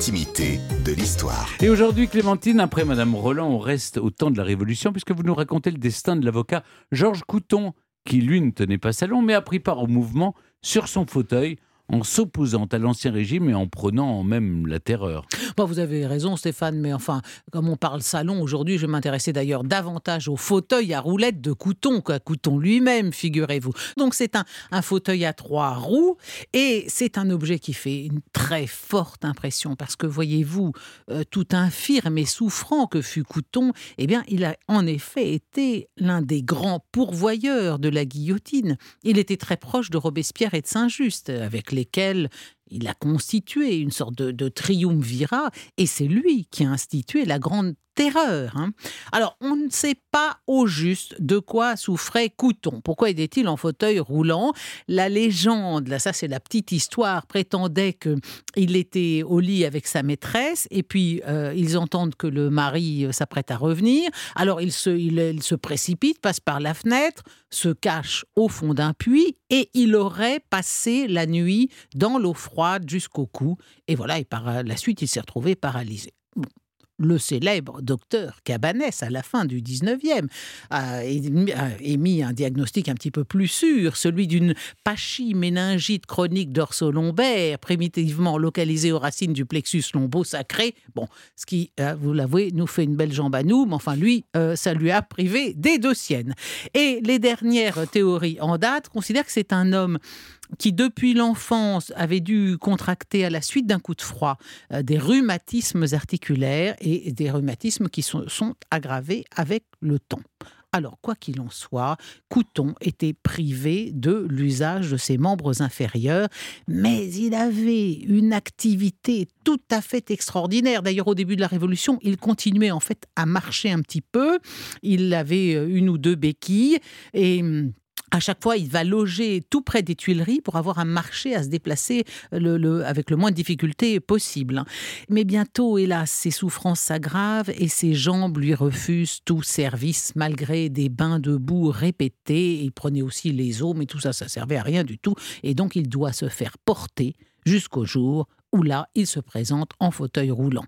de l'histoire. Et aujourd'hui, Clémentine, après Madame Roland, on reste au temps de la Révolution, puisque vous nous racontez le destin de l'avocat Georges Couton, qui lui ne tenait pas salon, mais a pris part au mouvement sur son fauteuil en s'opposant à l'ancien régime et en prenant même la terreur. Bon, vous avez raison, Stéphane, mais enfin, comme on parle salon aujourd'hui, je m'intéressais d'ailleurs davantage au fauteuil à roulettes de Couton qu'à Couton lui-même, figurez-vous. Donc c'est un, fauteuil à trois roues et c'est un objet qui fait une très forte impression parce que voyez-vous, euh, tout infirme et souffrant que fut Couton, eh bien, il a en effet été l'un des grands pourvoyeurs de la guillotine. Il était très proche de Robespierre et de Saint-Just, avec lesquels il a constitué une sorte de, triumvirat, et c'est lui qui a institué la grande terreur. hein. Alors, on ne sait pas au juste de quoi souffrait Couton. Pourquoi était-il en fauteuil roulant? La légende, là, ça c'est la petite histoire, prétendait qu'il était au lit avec sa maîtresse, et puis euh, ils entendent que le mari euh, s'apprête à revenir. Alors, il se, précipite, passe par la fenêtre, se cache au fond d'un puits, et il aurait passé la nuit dans l'eau froide jusqu'au cou. Et voilà, et par la suite, il s'est retrouvé paralysé. Bon le célèbre docteur Cabanès, à la fin du 19e, a émis, un diagnostic un petit peu plus sûr, celui d'une pachyméningite chronique dorso-lombaire, primitivement localisée aux racines du plexus lombo-sacré. Bon, ce qui, euh, vous l'avouez, nous fait une belle jambe à nous, mais enfin, lui, euh, ça lui a privé des deux siennes. Et les dernières théories en date considèrent que c'est un homme qui, depuis l'enfance, avait dû contracter à la suite d'un coup de froid euh, des rhumatismes articulaires et des rhumatismes qui sont, sont aggravés avec le temps. Alors, quoi qu'il en soit, Couton était privé de l'usage de ses membres inférieurs, mais il avait une activité tout à fait extraordinaire. D'ailleurs, au début de la Révolution, il continuait en fait à marcher un petit peu. Il avait euh, une ou deux béquilles et hum, à chaque fois, il va loger tout près des Tuileries pour avoir un marché à se déplacer le, avec le moins de difficultés possible. Mais bientôt, hélas, ses souffrances s'aggravent et ses jambes lui refusent tout service malgré des bains de boue répétés. Il prenait aussi les eaux, mais tout ça, ça servait à rien du tout. Et donc, il doit se faire porter jusqu'au jour où là, il se présente en fauteuil roulant.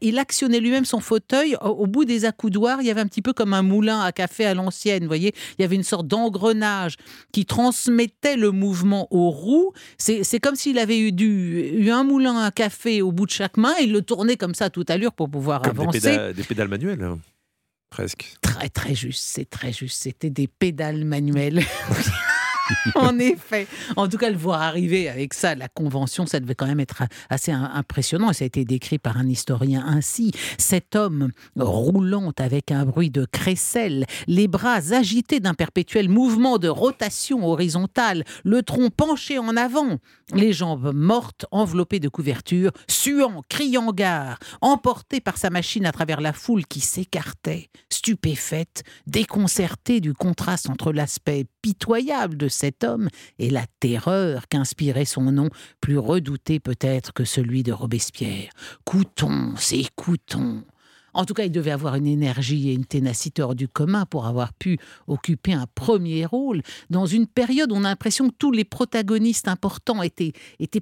Il actionnait lui-même son fauteuil. Au, bout des accoudoirs, il y avait un petit peu comme un moulin à café à l'ancienne, vous voyez. Il y avait une sorte d'engrenage qui transmettait le mouvement aux roues. C'est comme s'il avait eu, du, eu un moulin à café au bout de chaque main. Il le tournait comme ça à toute allure pour pouvoir comme avancer. Des pédales, des pédales manuelles, hein, presque. Très, très juste. C'est très juste. C'était des pédales manuelles. en effet. En tout cas, le voir arriver avec ça, la convention, ça devait quand même être assez impressionnant. Et ça a été décrit par un historien ainsi. Cet homme roulant avec un bruit de crécelle, les bras agités d'un perpétuel mouvement de rotation horizontale, le tronc penché en avant, les jambes mortes, enveloppées de couvertures, suant, criant gare, emporté par sa machine à travers la foule qui s'écartait, stupéfaite, déconcertée du contraste entre l'aspect pitoyable de cet homme et la terreur qu'inspirait son nom, plus redouté peut-être que celui de Robespierre. Couton, c'est Couton. En tout cas, il devait avoir une énergie et une ténacité hors du commun pour avoir pu occuper un premier rôle dans une période où on a l'impression que tous les protagonistes importants étaient,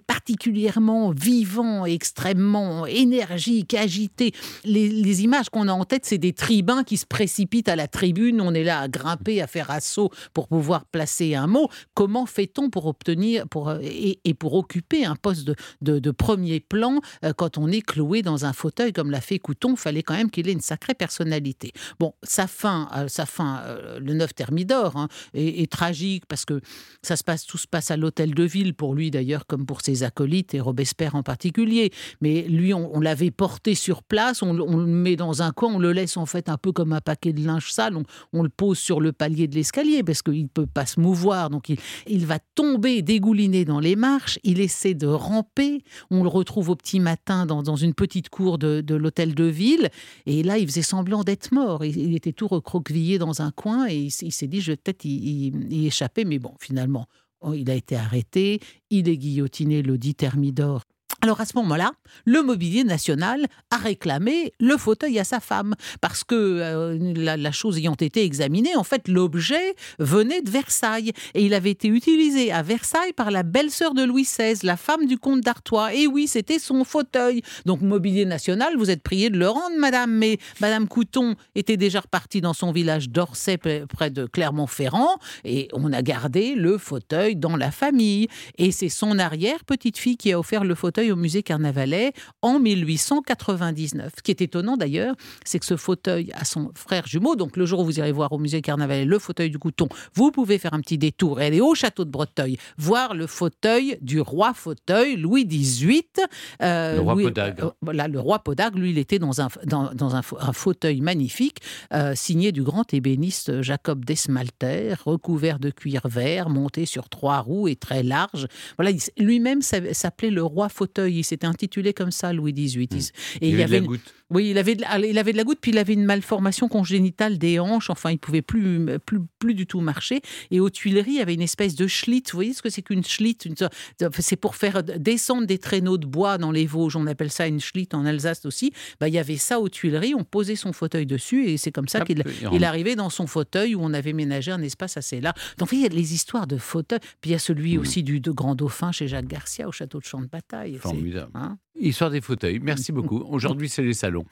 particulièrement vivants, extrêmement énergiques, agités. Les, images qu'on a en tête, c'est des tribuns qui se précipitent à la tribune. On est là à grimper, à faire assaut pour pouvoir placer un mot. Comment fait-on pour obtenir et, pour occuper un poste de, de, de premier plan euh, quand on est cloué dans un fauteuil comme l'a fait Couton? Fallait quand même qu'il ait une sacrée personnalité. Bon, sa fin, euh, sa fin euh, le 9 Thermidor, hein, est, tragique parce que ça se passe, tout se passe à l'hôtel de ville, pour lui d'ailleurs, comme pour ses acolytes et Robespierre en particulier. Mais lui, on, l'avait porté sur place, on, le met dans un coin, on le laisse en fait un peu comme un paquet de linge sale, on, le pose sur le palier de l'escalier parce qu'il ne peut pas se mouvoir, donc il, va tomber dégouliné dans les marches, il essaie de ramper, on le retrouve au petit matin dans, une petite cour de l'hôtel de ville, et là, il faisait semblant d'être mort. Il, était tout recroquevillé dans un coin et il, s'est dit, je vais peut-être y, y, échapper. Mais bon, finalement, oh, il a été arrêté. Il est guillotiné le 10 Thermidor Alors à ce moment-là, le mobilier national a réclamé le fauteuil à sa femme parce que euh, la, la chose ayant été examinée, en fait, l'objet venait de Versailles et il avait été utilisé à Versailles par la belle-sœur de Louis XVI, la femme du comte d'Artois. Et oui, c'était son fauteuil. Donc mobilier national, vous êtes prié de le rendre, madame. Mais madame Couton était déjà repartie dans son village d'Orsay, près de Clermont-Ferrand, et on a gardé le fauteuil dans la famille. Et c'est son arrière-petite-fille qui a offert le fauteuil au musée Carnavalet en 1899. Ce qui est étonnant d'ailleurs, c'est que ce fauteuil a son frère jumeau. Donc le jour où vous irez voir au musée Carnavalet le fauteuil du Couton, vous pouvez faire un petit détour et aller au château de Breteuil voir le fauteuil du roi fauteuil Louis XVIII. Euh, Le roi Louis- Podagre. euh, voilà, le roi Podagre, lui, il était dans un, dans, dans un, fa- un fauteuil magnifique, euh, signé du grand ébéniste Jacob Desmalter, recouvert de cuir vert, monté sur trois roues et très large. Voilà, lui-même s'a- s'appelait le roi fauteuil. Il s'était intitulé comme ça, Louis XVIII. Il s- Et Il avait de la une- goutte. oui, il avait, de, la- il avait de la goutte, puis il avait une malformation congénitale des hanches. Enfin, il pouvait plus, plus, plus du tout marcher. Et aux Tuileries, il y avait une espèce de schlitt. Vous voyez ce que c'est qu'une schlitt Une C'est pour faire descendre des traîneaux de bois dans les Vosges. On appelle ça une schlitt en Alsace aussi. Bah, il y avait ça aux Tuileries. On posait son fauteuil dessus et c'est comme ça qu'il il arrivait dans son fauteuil où on avait ménagé un espace assez large. Donc, il y a les histoires de fauteuils. Puis il y a celui aussi du de Grand Dauphin chez Jacques Garcia au château de Champ de Bataille. Formidable. hein Histoire des fauteuils. Merci beaucoup. Aujourd'hui, c'est les salons.